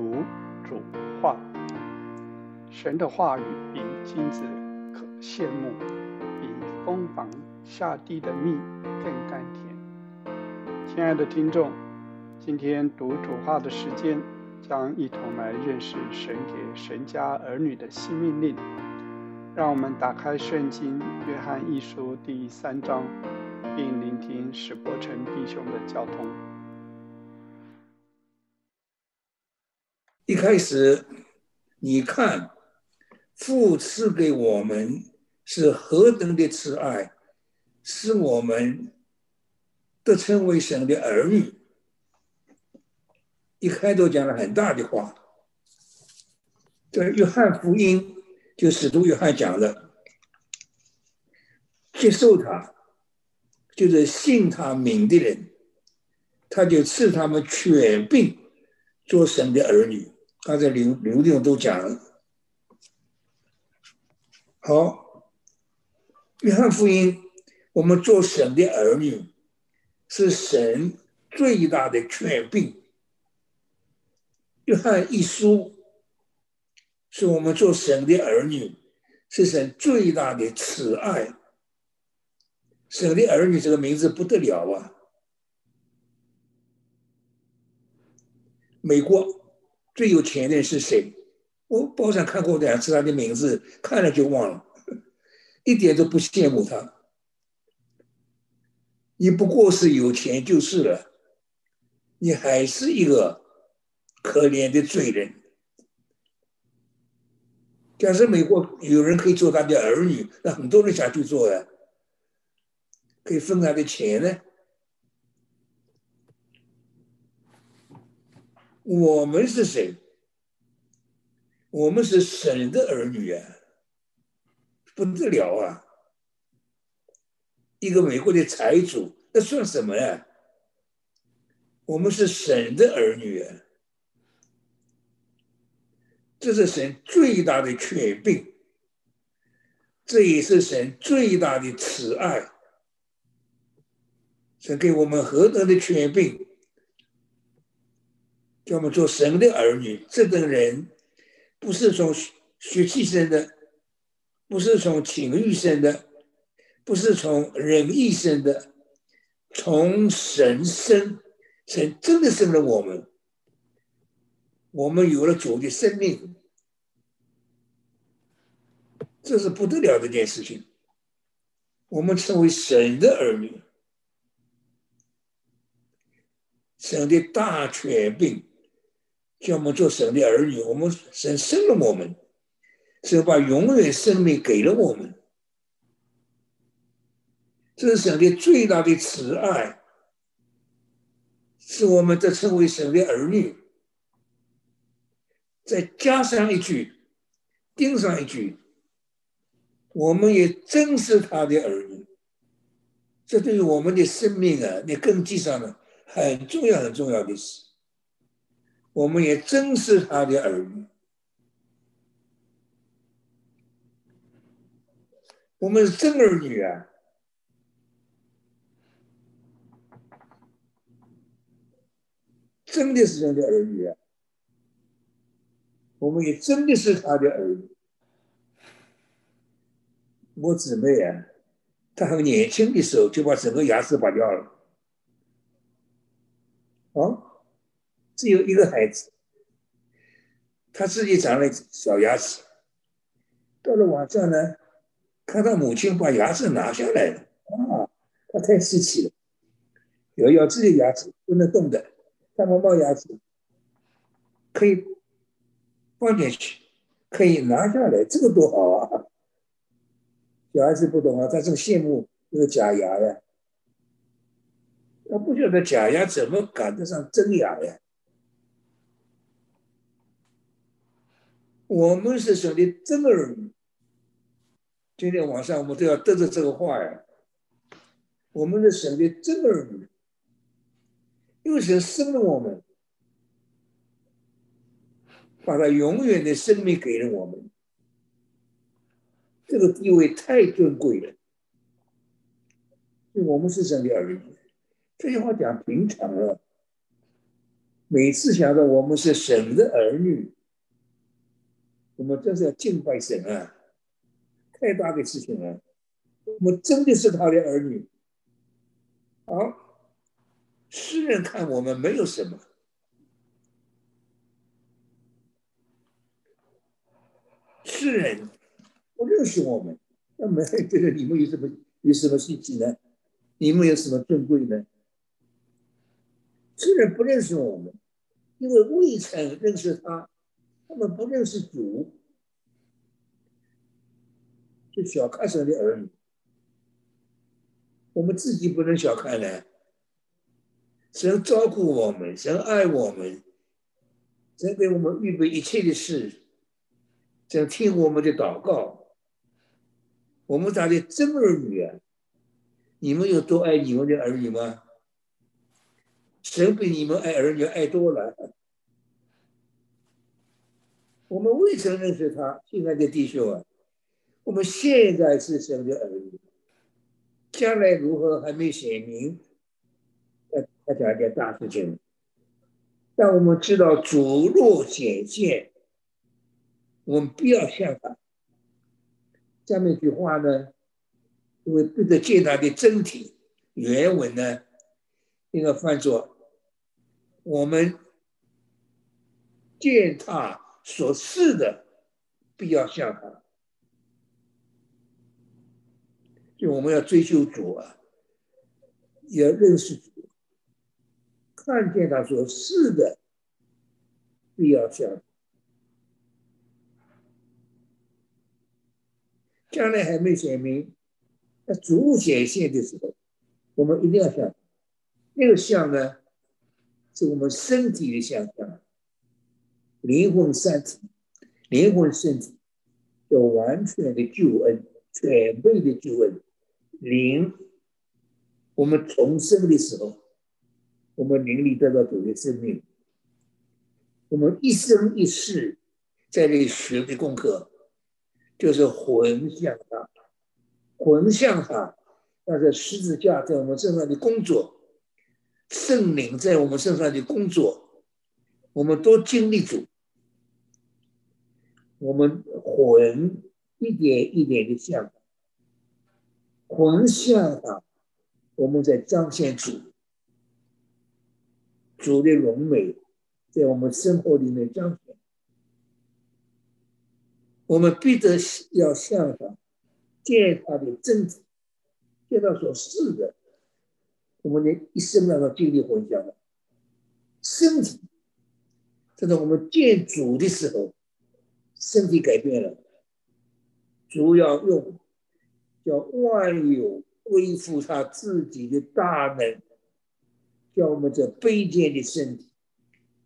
读主话，神的话语比金子可羡慕，比蜂房下地的蜜更甘甜。亲爱的听众，今天读主话的时间，将一同来认识神给神家儿女的新命令。让我们打开圣经《约翰一书》第三章，并聆听史伯成弟兄的交通。一开始，你看父赐给我们是何等的慈爱，使我们得称为神的儿女。一开头讲了很大的话，这约翰福音就使徒约翰讲的，接受他就是信他名的人，他就赐他们权柄做神的儿女。刚才刘刘弟兄都讲了，好，约翰福音，我们做神的儿女，是神最大的权柄。约翰一书，是我们做神的儿女，是神最大的慈爱。神的儿女这个名字不得了啊！美国。最有钱的是谁？我报上看过两次他的名字，看了就忘了，一点都不羡慕他。你不过是有钱就是了，你还是一个可怜的罪人。假设美国有人可以做他的儿女，那很多人想去做呀，可以分他的钱呢。我们是谁？我们是神的儿女啊，不得了啊！一个美国的财主，那算什么呀？我们是神的儿女啊，这是神最大的权柄，这也是神最大的慈爱，神给我们何等的权柄！叫我们做神的儿女，这等人不是从血气生的，不是从情欲生的，不是从人意生的，从神生，神真的生了我们，我们有了主的生命，这是不得了的一件事情。我们成为神的儿女，神的大权柄。叫我们做神的儿女，我们神生了我们，神把永远生命给了我们，这是神的最大的慈爱，是我们得称为神的儿女。再加上一句，钉上一句，我们也真是他的儿女，这对于我们的生命啊，那根基上呢，很重要很重要的事。我们也真是他的儿女，我们是真儿女啊，真的是人的儿女啊，我们也真的是他的儿女。我姊妹啊，她很年轻的时候就把整个牙齿拔掉了，啊。只有一个孩子，他自己长了小牙齿。到了晚上呢，看到母亲把牙齿拿下来了，啊，他太稀奇了，有咬自己牙齿不能动的，他妈妈牙齿可以放进去，可以拿下来，这个多好啊！小孩子不懂啊，他正羡慕那个假牙呀，他不晓得假牙怎么赶得上真牙呀。我们是神的真儿女。今天晚上我们都要得着这个话呀。我们是神的真儿女，因为神生了我们，把他永远的生命给了我们，这个地位太尊贵了。我们是神的儿女，这句话讲平常了。每次想到我们是神的儿女，我们真是要敬拜神啊！太大的事情了，我们真的是他的儿女。好，世人看我们没有什么，世人不认识我们，那么觉得你们有什么有什么信息呢？你们有什么尊贵呢？世人不认识我们。因为未曾认识他，他们不认识主，就小看神的儿女。我们自己不能小看呢。神照顾我们，神爱我们，神给我们预备一切的事，神听我们的祷告。我们家的真儿女啊，你们有多爱你们的儿女吗？神比你们爱儿女爱多了。我们未曾认识他，亲爱的弟兄啊，我们现在是神的儿女，将来如何还没显明。呃，他讲一件大事情，但我们知道主若显现，我们不要像他。下面一句话呢，因为对着见他的真体，原文呢应该翻作。我们践踏所示的，必要像他。就我们要追求主啊，要认识主，看见他所示的，必要像。将来还没显明，那主显现的时候，我们一定要像。那个像呢？是我们身体的想象，灵魂三体，灵魂身体有完全的救恩，全备的救恩。灵，我们重生的时候，我们灵里得到主的生命。我们一生一世在这里学的功课，就是魂向他，魂向他，那是十字架在我们身上的工作。圣灵在我们身上的工作，我们都经历主，我们魂一点一点的像，魂像啊，我们在彰显主，主的荣美在我们生活里面彰显，我们必得要向上，见他的真体，见到所示的。我们的一生当中经历混淆了，身体，这是我们见主的时候，身体改变了，主要用叫万有恢复他自己的大能，叫我们这卑贱的身体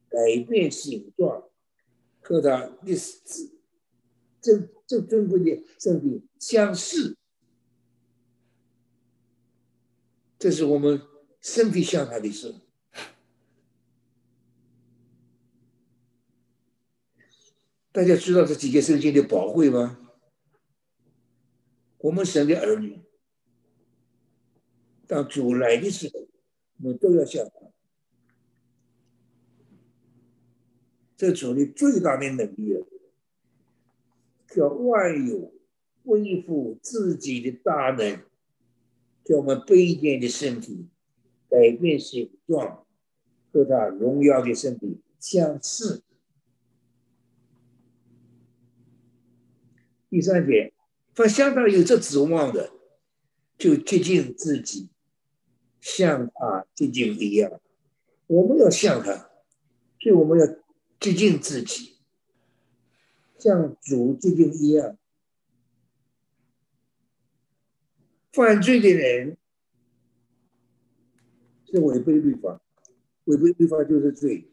改变形状，和他的这这尊贵的身体相似。这是我们身体向他的事。大家知道这几件圣经的宝贵吗？我们神的儿女，当主来的时候，我们都要向他。这主的最大的能力啊，叫万有恢复自己的大能。叫我们卑贱的身体改变形状，和他荣耀的身体相似。第三点，他相当有这指望的，就接近自己，像他接近一样。我们要像他，所以我们要接近自己，像主接近一样。犯罪的人是违背律法，违背律法就是罪。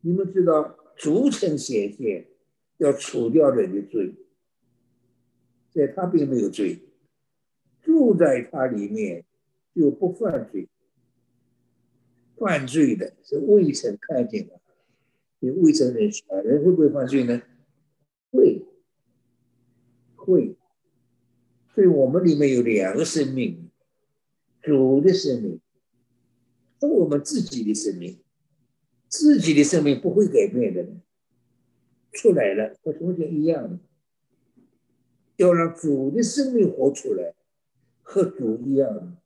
你们知道，逐层显现要除掉人的罪，在他并没有罪，住在他里面就不犯罪。犯罪的是未曾看见的，你未曾认识，人会不会犯罪呢？会，会。所以我们里面有两个生命，主的生命和我们自己的生命。自己的生命不会改变的，出来了和从前一样的。要让主的生命活出来，和主一样。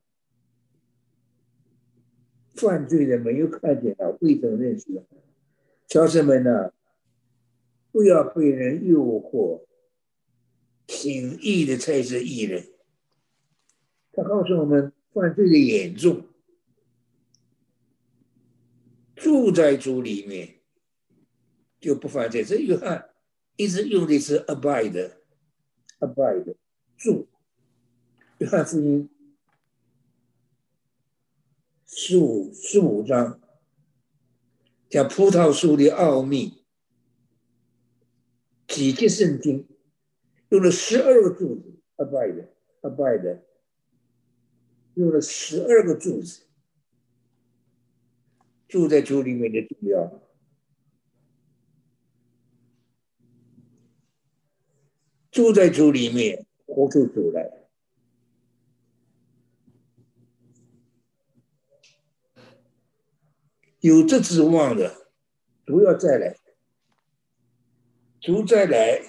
犯罪的没有看见啊，未曾认识。小生们呢，不要被人诱惑，挺义的才是义人。他告诉我们，犯罪的严重，住在主里面就不犯罪。这约翰一直用的是 abide abide 住。约翰福音。十五十五章。讲葡萄树的奥秘，几节圣经。用了十二个柱子，abide，abide。用了十二个柱子，住在酒里面的重要，住在主里面活出主来，有这指望的，主要再来，主再来。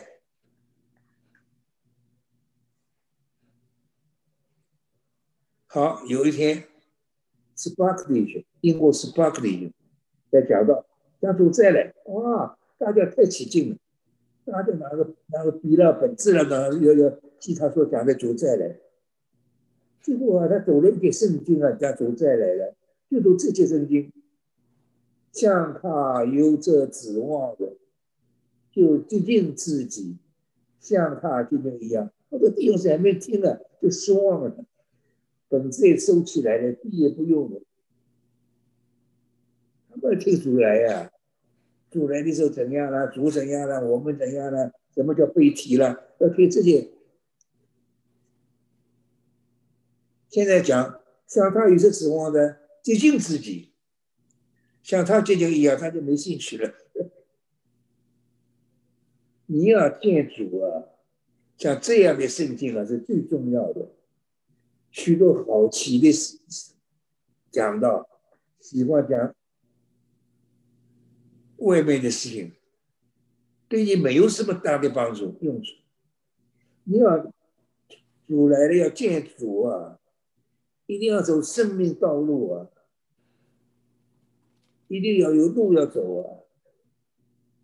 好，有一天，Sparkly 英国 Sparkly 在讲到，讲主再来，哇，大家太起劲了，他就拿个拿个笔了本子了，拿要要记他所讲的主再来。结果啊，他走了一点圣经啊，讲主再来了，就读这些圣经，像他有着指望的，就接近自己，像他就跟一样。我的弟兄姊妹听了就失望了。本子也收起来了，笔也不用了。他们听出来呀，主来的时候怎样了？主怎样了？我们怎样了？什么叫背题了？要听这些。现在讲像他有些指望的接近自己，像他接近一样，他就没兴趣了。你要见主啊，像这样的圣经啊，是最重要的。许多好奇的事讲到，喜欢讲外面的事情，对你没有什么大的帮助用处。你要主来了要见主啊，一定要走生命道路啊，一定要有路要走啊，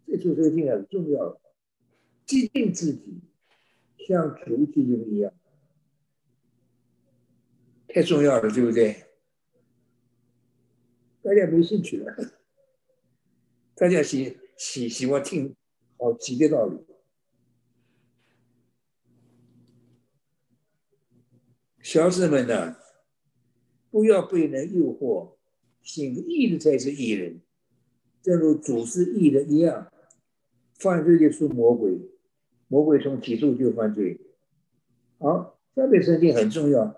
这就是一定很重要的，坚定自己，像主基督一样。太重要了，对不对？大家没兴趣了，大家喜喜喜欢听好奇的道理。小子们呢，不要被人诱惑，行义的才是义人，正如主是义的一样。犯罪的是魔鬼，魔鬼从起初就犯罪。好，下面圣经很重要。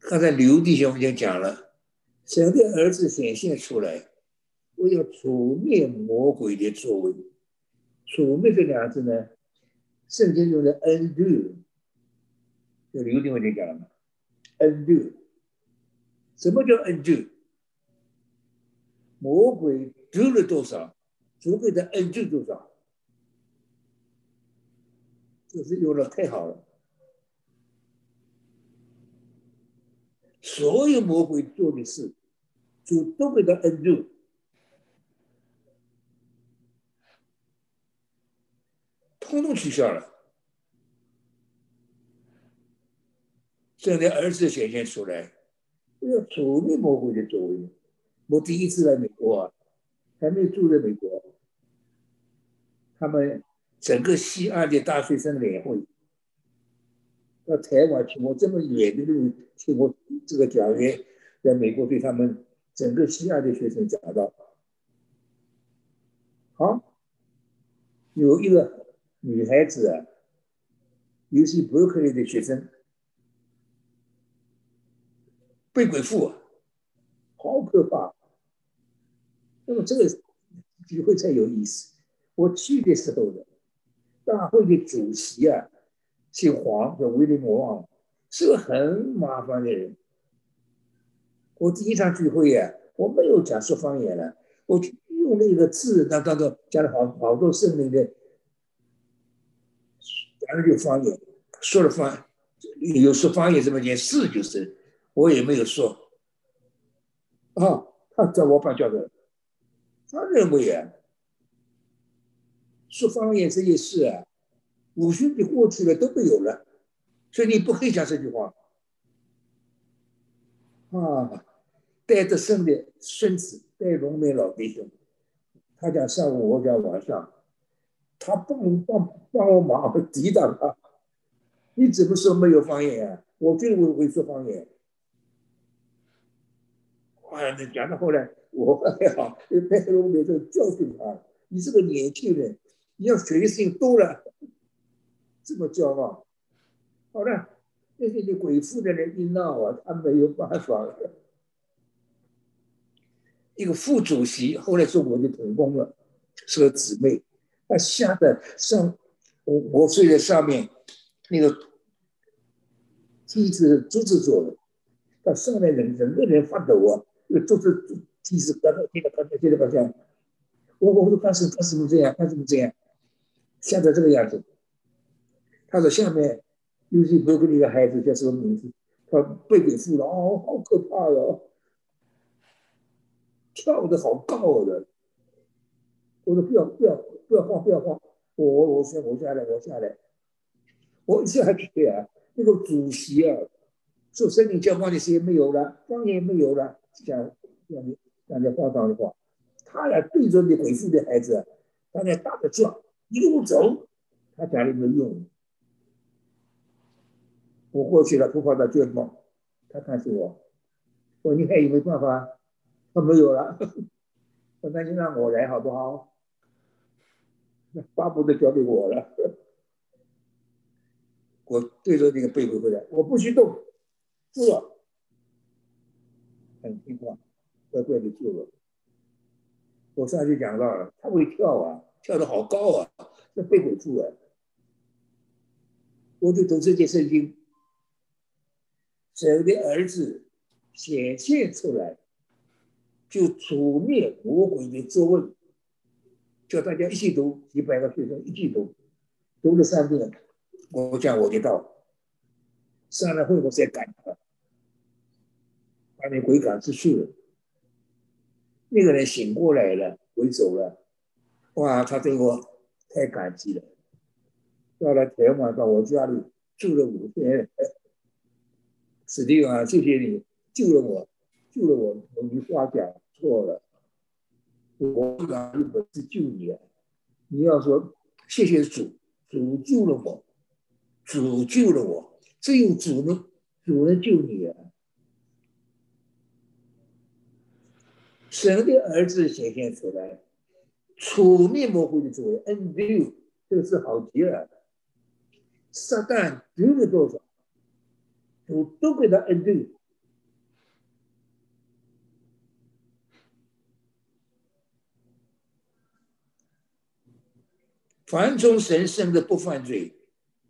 刚才刘弟兄已经讲了，神的儿子显现出来，我要除灭魔鬼的作为。除灭这两个字呢，圣经用的 undo，就刘弟兄已经讲了嘛，undo。什么叫 undo？魔鬼 do 了多少，主给他 undo 多少，这是用的太好了。所有魔鬼做的事，主都给他 undo 住，统统取消了。这的儿子显现出来，要除灭魔鬼的作为。我第一次来美国啊，还没住在美国，他们整个西岸的大学生联会。到台湾去，我这么远的路去我这个讲员在美国对他们整个西亚的学生讲到，好，有一个女孩子，尤其伯克利的学生被鬼附，好可怕。那么这个聚会才有意思。我去的时候呢，大会的主席啊。姓黄叫威廉魔王，是个很麻烦的人。我第一场聚会呀，我没有讲说方言了，我用那个字当当中讲了好好多圣灵的，讲了就方言，说了方，有说方言这么件事就是，我也没有说，啊，他在我班叫的，他认为啊，说方言这件事啊，五旬节过去了都没有了，所以你不可以讲这句话。啊，带着生的孙子，带龙梅老弟兄，他讲上午，我讲晚上，他帮帮帮我忙抵挡他。你怎么说没有方言啊？我就会会说方言。哎，你讲到后来，我还好，带龙梅就教训他：你这个年轻人，你要学的事情多了，这么骄傲。好了。那些你鬼父的人一闹啊，他没有办法。一个副主席后来做我的同工了，是个姊妹，他吓得上我我睡在上面，那个梯子竹子做的，他上来人整个人发抖啊，那个竹子梯子刚刚听到刚才听到好像，我我说干什干什么这样干什么这样，吓得这个样子，他说下面。尤其伯克利的孩子叫什么名字？他被鬼附了，哦，好可怕哟！跳的好高的。我说不要不要不要慌不要慌，我我我我下来我下来，我一下去啊，那个主席啊，说森林交方的时间没有了，方言没有了，讲讲的讲的话当的话，他俩对着你鬼附的孩子，他在大着叫，一路走，他家里没用。我过去了，不跑到卷报，他看着我，我你还有没有办法？他没有了，我那就让我来好不好？那 巴不得交给我了。我对着那个背回回来，我不许动，坐，很听话，乖乖的坐了。我上去讲到了，他会跳啊，跳的好高啊，那背鬼住了，我就读这件圣经。神的儿子显现出来，就除灭魔鬼的作为，叫大家一起读，几百个学生一起读，读了三遍，我讲我就到，上了会我再赶他，把你鬼赶出去了。那个人醒过来了，鬼走了，哇，他对我太感激了，到了天晚到我家里住了五天。史蒂啊，谢谢你救了我，救了我。我你话讲错了，我哪有本事救你？你要说谢谢主，主救了我，主救了我，只有主能，主能救你啊！神的儿子显现出来，出灭魔鬼的作为，undo，这个是好极了。撒旦丢了多少？都都给他恩对。凡从神生的不犯罪，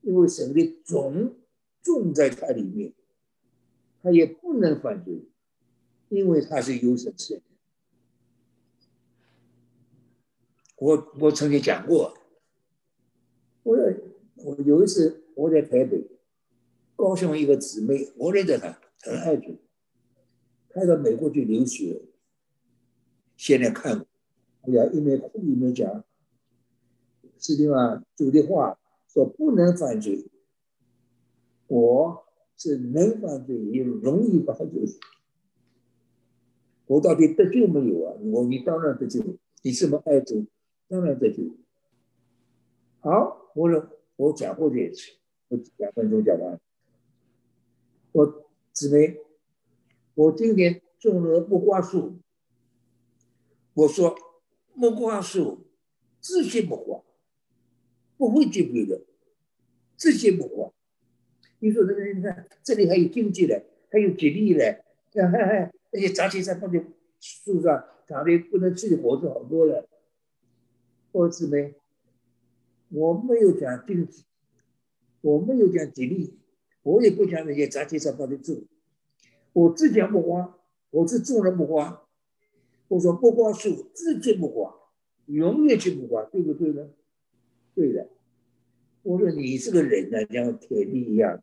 因为神的种种在他里面，他也不能犯罪，因为他是有神生的。我我曾经讲过，我我有一次我在台北。高雄一个姊妹，我认得她，很爱主，她到美国去留学，现在看，哎呀，一面哭一面讲，是的嘛，主的话说不能犯罪，我是能犯罪也容易犯罪，我到底得救没有啊？我你当然得救，你这么爱主，当然得救。好，我说我讲过这一次，我两分钟讲完。我姊妹，我今年种了木瓜树。我说木瓜树自结木瓜，不会进步的，自结木瓜。你说这个，你看这里还有经济的，还有吉利的，还还那些杂七杂八的树上长得不能吃的果子好多了。我姊妹，我没有讲经济，我没有讲吉利。我也不讲那些杂七杂八的字，我只讲木瓜，我是种了木瓜，我说不光树，自己不光，永远就不光，对不对呢？对的。我说你这个人呢，像铁地一样，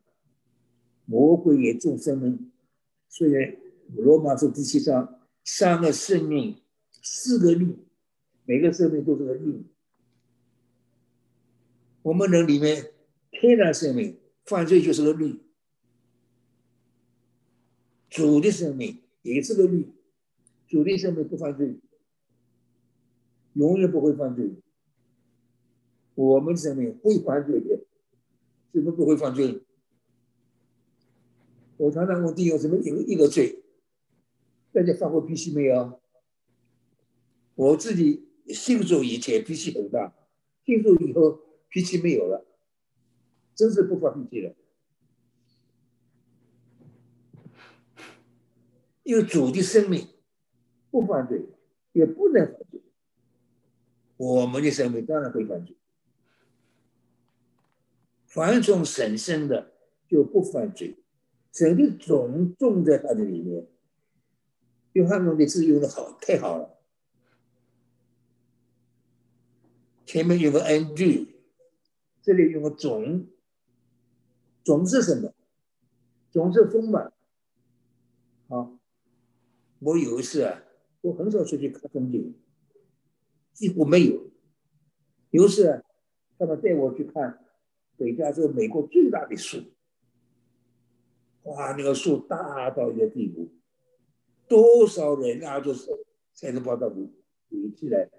魔鬼也众生命。虽然罗马书第七章三个生命，四个律，每个生命都是个律。我们人里面天然生命犯罪就是个律，主的生命也是个律，主的生命不犯罪，永远不会犯罪。我们生命会犯罪的，怎么不会犯罪？我常常问弟兄：什么有一个罪？大家发过脾气没有？我自己信主以前脾气很大，信主以后脾气没有了，真是不发脾气了。因为主的生命不犯罪，也不能犯罪，我们的生命当然会犯罪。凡从神生的就不犯罪，神的种种在他的里面。约翰用的字用的好，太好了。前面有个 ng，这里有个种，种是什么？种是丰满。好，我有一次啊，我很少出去看风景，几乎没有。有一次啊，他们带我去看。北加州美国最大的树，哇，那个树大到一个地步，多少人拿着手才能把它围围起来？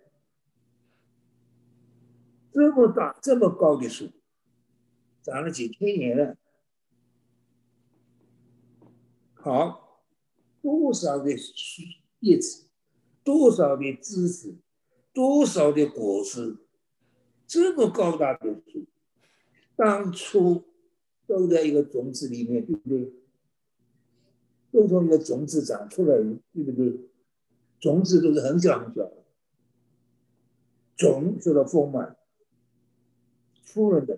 这么大、这么高的树，长了几千年了。好，多少的叶子，多少的枝子，多少的果实，这么高大的树。当初都在一个种子里面，对不对？都从一个种子长出来，对不对？种子都是很小很小的，种受到丰满，富人的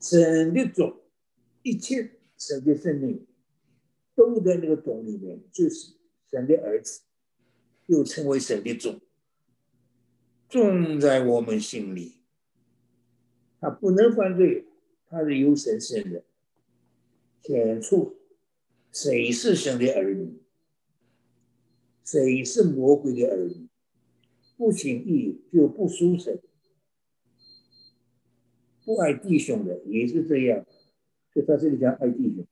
神的种，一切神的生命都在那个种里面，就是神的儿子，又称为神的种，种在我们心里。他不能犯罪，他是有神圣的。显出谁是神的儿女，谁是魔鬼的儿女，不行义就不属神，不爱弟兄的也是这样。所以他这里讲爱弟兄，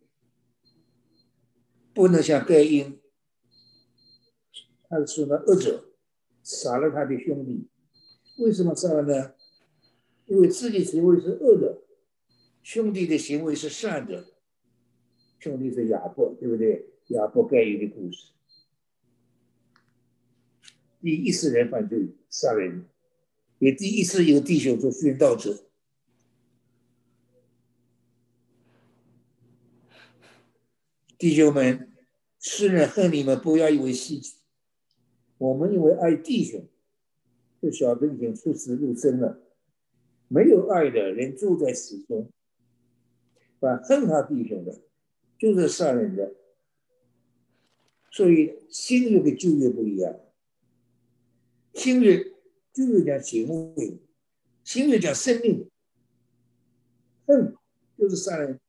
不能像盖因，他是那恶者，杀了他的兄弟。为什么杀了呢？因为自己行为是恶的，兄弟的行为是善的。兄弟是亚伯，对不对？亚伯盖伊的故事，第一次人犯罪杀人，也第一次有弟兄做殉道者。弟兄们，世人恨你们，不要以为稀奇。我们因为爱弟兄，就晓得已经出死入生了。没有爱的人住在死中，把恨他弟兄的，就是杀人的。所以新约跟旧约不一样，新约旧约讲行为，新约讲生命。恨就是杀人，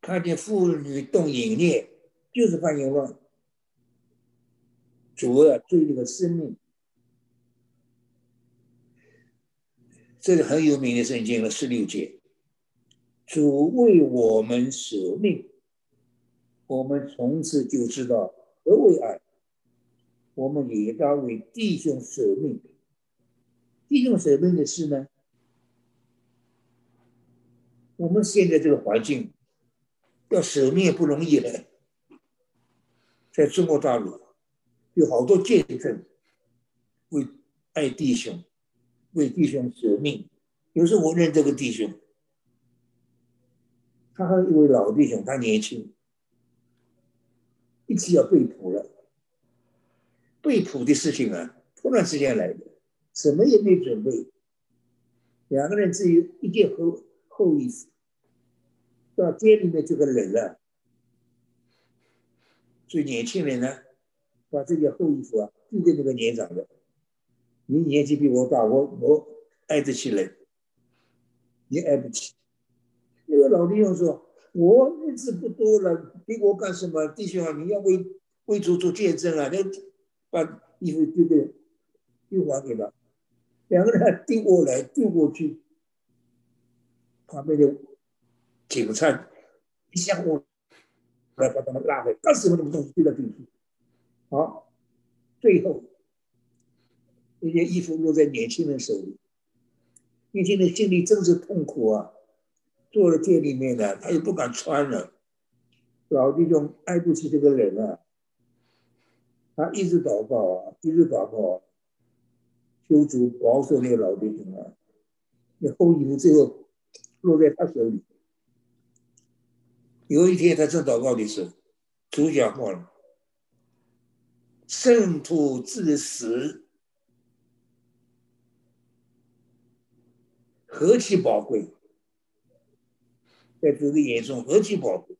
看见妇女动淫念，就是犯淫乱，主要追那个生命。这个很有名的圣经了，十六节，主为我们舍命，我们从此就知道何为爱。我们也当为弟兄舍命。弟兄舍命的事呢？我们现在这个环境，要舍命也不容易了。在中国大陆，有好多见证，为爱弟兄。为弟兄舍命，有时候我认这个弟兄，他和一位老弟兄，他年轻，一起要被捕了。被捕的事情啊，突然之间来的，什么也没准备，两个人只有一件厚厚衣服，到街里面就给冷了。所以年轻人呢，把这件厚衣服啊递给那个年长的。你年纪比我大，我我爱得起人，你爱不起。那个老弟兄说：“我日子不多了，给我干什么？弟兄啊，你要为为主做见证啊！那把衣服丢给丢还给他。两个人丢过来丢过去，旁边的警察一下我来把他们拉回，干什么那么东西丢来丢去？好，最后。”那件衣服落在年轻人手里，年轻人心里真是痛苦啊！坐在店里面呢，他也不敢穿了。老弟兄爱不起这个人啊，他一直祷告啊，一直祷告，求主保守那个老弟兄啊。那厚衣服最后落在他手里。有一天他正祷告的时候，主讲话了：“圣徒至死。”何其宝贵，在主的眼中何其宝贵。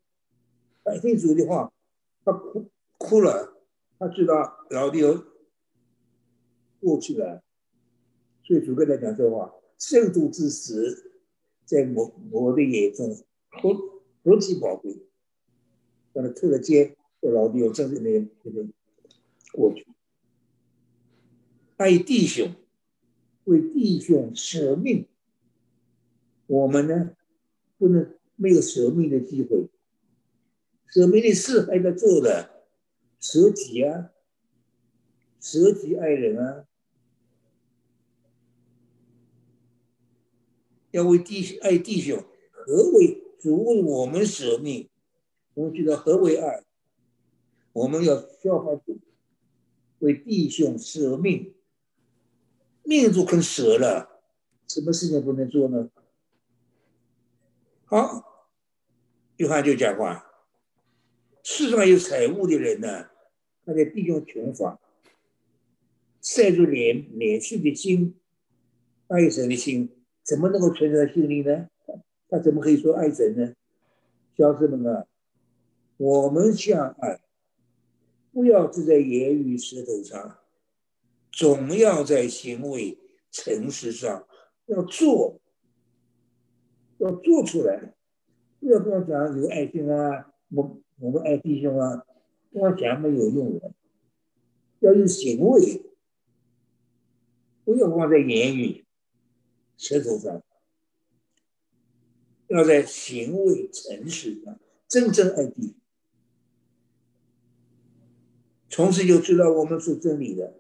他听主的话，他哭哭了，他知道老弟过去了，所以主跟他讲这话：圣徒之死，在我我的眼中何何其宝贵。让他吐了肩，这老弟又真的那那个过去，爱弟兄，为弟兄舍命。我们呢，不能没有舍命的机会。舍命的事还在做的，舍己啊，舍己爱人啊，要为弟爱弟兄。何为主为我们舍命？我们知道何为爱？我们要效法主，为弟兄舍命，命都肯舍了，什么事情不能做呢？好，约翰就讲话：世上有财物的人呢，他在弟兄穷乏，塞住脸脸去的心，爱神的心，怎么能够存在心里呢？他怎么可以说爱神呢？小子们啊，我们相爱，不要只在言语舌头上，总要在行为诚实上要做。要做出来，要不要讲有爱心啊，我我们爱弟兄啊，光讲没有用的，要用行为，不要光在言语、舌头上，要在行为、诚实上真正爱弟。从此就知道我们是真理的，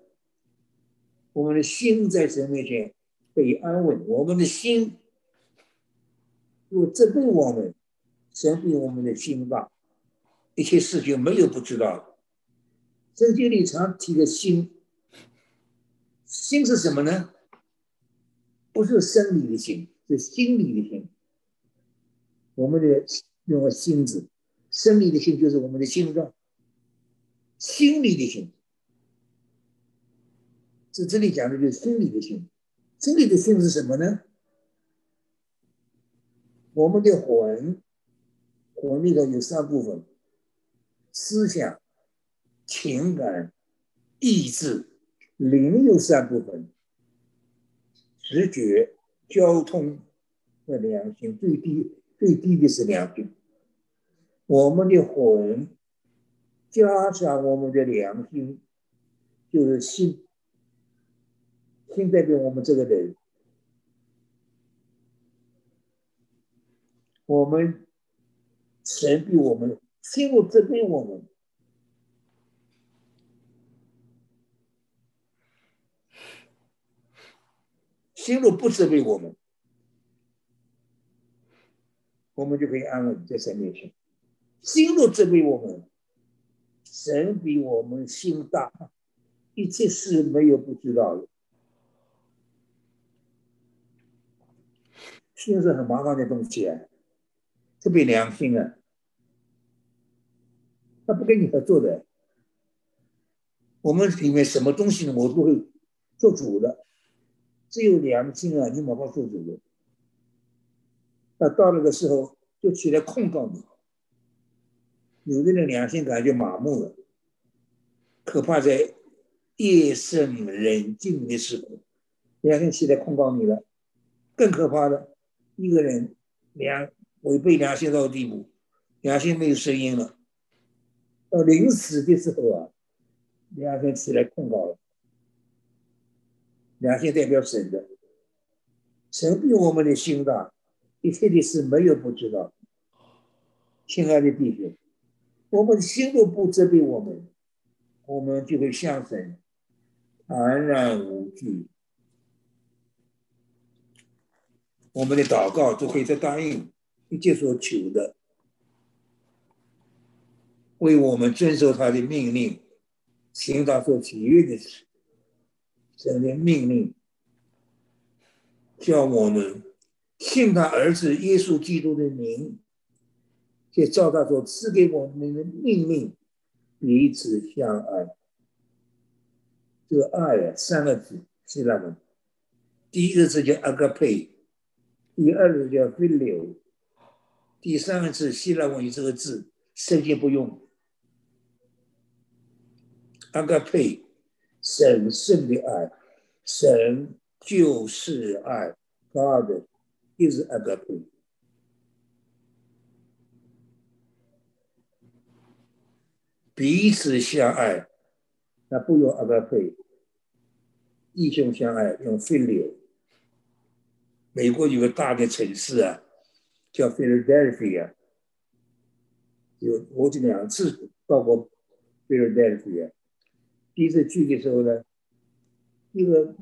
我们的心在神面前被安稳，我们的心。若责备我们，神比我们的心大，一切事情没有不知道的。圣经里常提的心，心是什么呢？不是生理的心，是心理的心。我们的用个心字，生理的心就是我们的心脏，心理的心，这这里讲的就是心理的心。心理的心是什么呢？我们的魂，魂里头有三部分：思想、情感、意志；灵有三部分：直觉、交通和良心。最低最低的是良心。我们的魂加上我们的良心，就是心。心代表我们这个人。我们神比我们心路责备我们，心路不责备我们，我们就可以安稳在神面前。心路责备我们，神比我们心大，一切事没有不知道的。心是很麻烦的东西啊。特别良心啊，他不跟你合作的。我们里面什么东西？我都会做主的。只有良心啊，你没法做主的。那到那个时候就起来控告你。有的人良心感觉麻木了，可怕在夜深人静的时候，两天起来控告你了。更可怕的，一个人良违背良心到地步，良心没有声音了，到临死的时候啊，良心起来控告了。良心代表神的，神比我们的心大，一切的事没有不知道。亲爱的弟兄，我们的心都不责备我们，我们就会向神安然无惧。我们的祷告都可以答应一切所求的，为我们遵守他的命令，行他所喜悦的事。神的命令，叫我们信他儿子耶稣基督的名，就照他所赐给我们的命令，彼此相爱。这个爱啊，三个字是那个，第一个字叫阿格佩第二个叫归流第三个字希腊文语这个字圣经不用，agape。神圣的爱，神就是爱，God is agape。彼此相爱，那不用 agape，弟兄相爱用 phileo。美国有个大的城市啊，叫 Philadelphia，有我这两次到过 Philadelphia。第一次去的时候呢，一个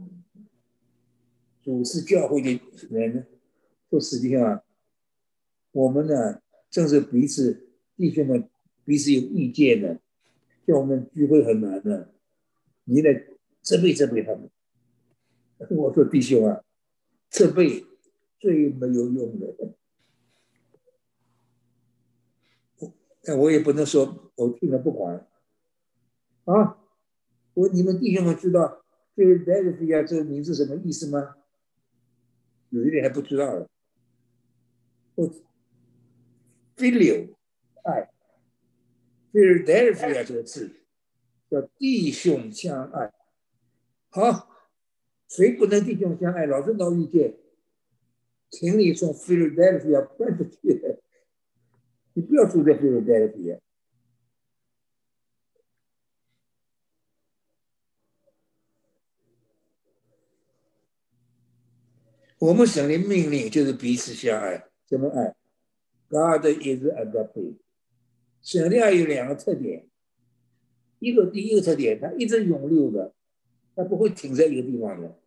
主持教会的人呢，说实际上，我们呢正是彼此弟兄们彼此有意见的，叫我们聚会很难的，你来责备责备他们。我说弟兄啊，责备最没有用的。但我也不能说我听了不管啊。我你们弟兄们知道这个 d e l p h i a 这个名字什么意思吗？有一点还不知道了。我 filial 爱 p h i l a d e l p h i a 这个字叫弟兄相爱。好，谁不能弟兄相爱？老是闹意见，请你从 Philadelphia 搬出去，要住在 Philadelphia。我们神的命令就是彼此相爱，怎么爱？God is agape。神的爱有两个特点，一个第一个特点，它一直永流的，它不会停在一个地方的。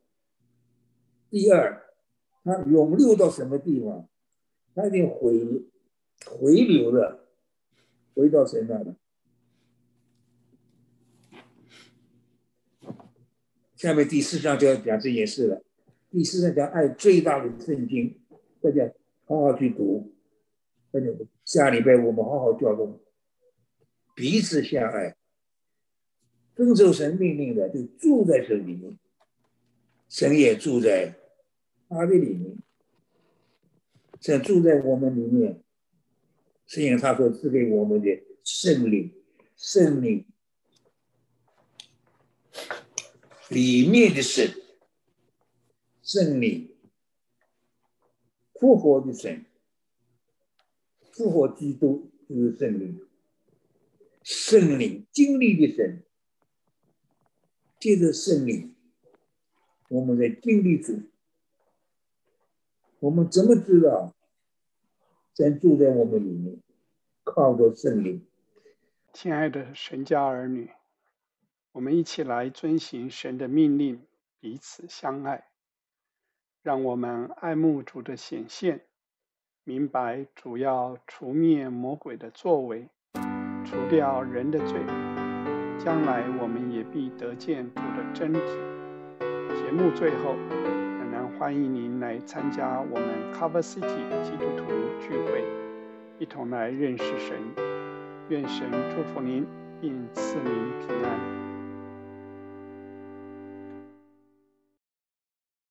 第二，它永流到什么地方，它一定回回流的，回到谁那的。下面第四章就要讲这件事了。第四章讲爱最大的圣经，大家好好去读。大家下礼拜我们好好教动，彼此相爱，遵守神命令的就住在神里面，神也住在他的里面，神住在我们里面，是因为他说赐给我们的圣灵，圣灵里面的神。圣灵，复活的神，复活基督就是圣灵，圣灵经历的神，借着圣灵，我们在经历主，我们怎么知道神住在我们里面？靠着圣灵。亲爱的神家儿女，我们一起来遵行神的命令，彼此相爱。让我们爱慕主的显现，明白主要除灭魔鬼的作为，除掉人的罪，将来我们也必得见主的真体。节目最后，欢迎您来参加我们 Cover City 基督徒聚会，一同来认识神。愿神祝福您，并赐您平安。